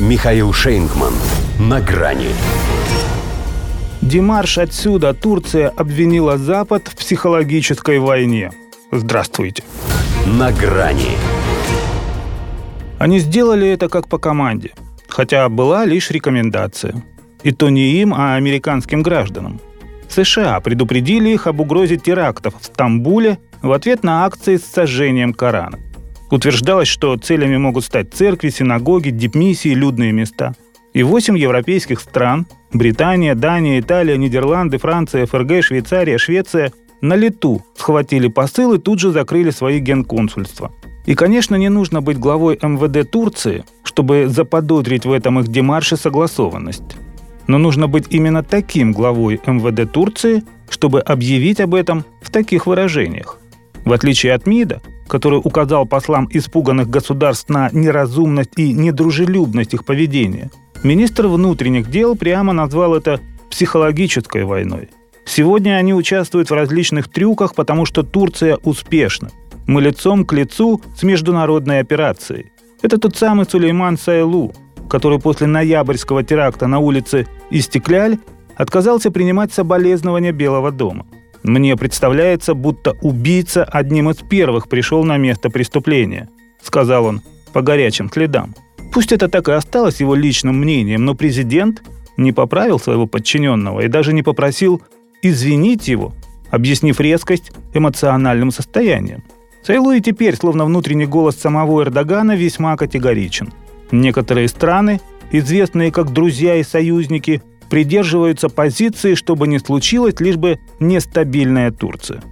Михаил Шейнгман. На грани. Димарш отсюда Турция обвинила Запад в психологической войне. Здравствуйте. На грани. Они сделали это как по команде, хотя была лишь рекомендация. И то не им, а американским гражданам. США предупредили их об угрозе терактов в Стамбуле в ответ на акции с сожжением Корана. Утверждалось, что целями могут стать церкви, синагоги, дипмиссии, людные места. И восемь европейских стран – Британия, Дания, Италия, Нидерланды, Франция, ФРГ, Швейцария, Швеция – на лету схватили посыл и тут же закрыли свои генконсульства. И, конечно, не нужно быть главой МВД Турции, чтобы заподозрить в этом их демарше согласованность. Но нужно быть именно таким главой МВД Турции, чтобы объявить об этом в таких выражениях. В отличие от МИДа, который указал послам испуганных государств на неразумность и недружелюбность их поведения, министр внутренних дел прямо назвал это психологической войной. Сегодня они участвуют в различных трюках, потому что Турция успешна. Мы лицом к лицу с международной операцией. Это тот самый Сулейман Сайлу, который после ноябрьского теракта на улице Истекляль отказался принимать соболезнования Белого дома – мне представляется, будто убийца одним из первых пришел на место преступления», — сказал он по горячим следам. Пусть это так и осталось его личным мнением, но президент не поправил своего подчиненного и даже не попросил извинить его, объяснив резкость эмоциональным состоянием. Сайлу и теперь, словно внутренний голос самого Эрдогана, весьма категоричен. Некоторые страны, известные как друзья и союзники, придерживаются позиции, чтобы не случилось, лишь бы нестабильная Турция.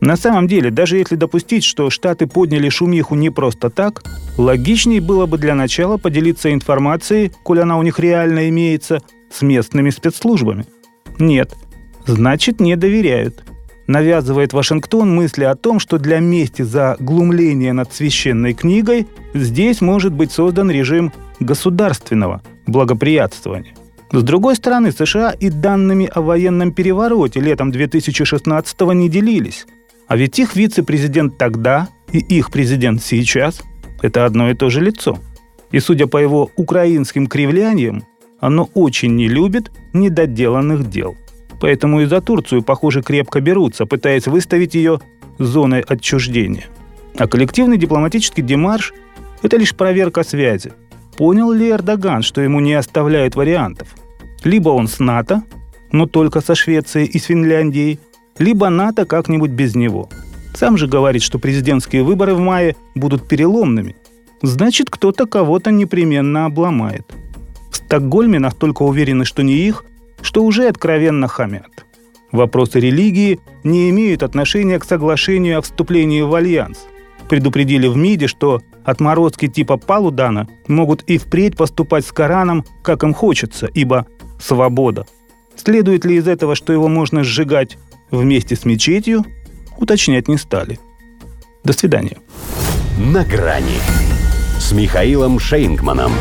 На самом деле, даже если допустить, что Штаты подняли шумиху не просто так, логичнее было бы для начала поделиться информацией, коль она у них реально имеется, с местными спецслужбами. Нет, значит не доверяют. Навязывает Вашингтон мысли о том, что для мести за глумление над священной книгой здесь может быть создан режим государственного благоприятствования. С другой стороны, США и данными о военном перевороте летом 2016 не делились. А ведь их вице-президент тогда и их президент сейчас – это одно и то же лицо. И судя по его украинским кривляниям, оно очень не любит недоделанных дел. Поэтому и за Турцию, похоже, крепко берутся, пытаясь выставить ее зоной отчуждения. А коллективный дипломатический демарш – это лишь проверка связи – Понял ли Эрдоган, что ему не оставляют вариантов? Либо он с НАТО, но только со Швецией и с Финляндией, либо НАТО как-нибудь без него. Сам же говорит, что президентские выборы в мае будут переломными. Значит, кто-то кого-то непременно обломает. В Стокгольме настолько уверены, что не их, что уже откровенно хамят. Вопросы религии не имеют отношения к соглашению о вступлении в альянс. Предупредили в МИДе, что Отморозки типа Палудана могут и впредь поступать с Кораном, как им хочется, ибо свобода. Следует ли из этого, что его можно сжигать вместе с мечетью, уточнять не стали. До свидания. На грани с Михаилом Шейнгманом.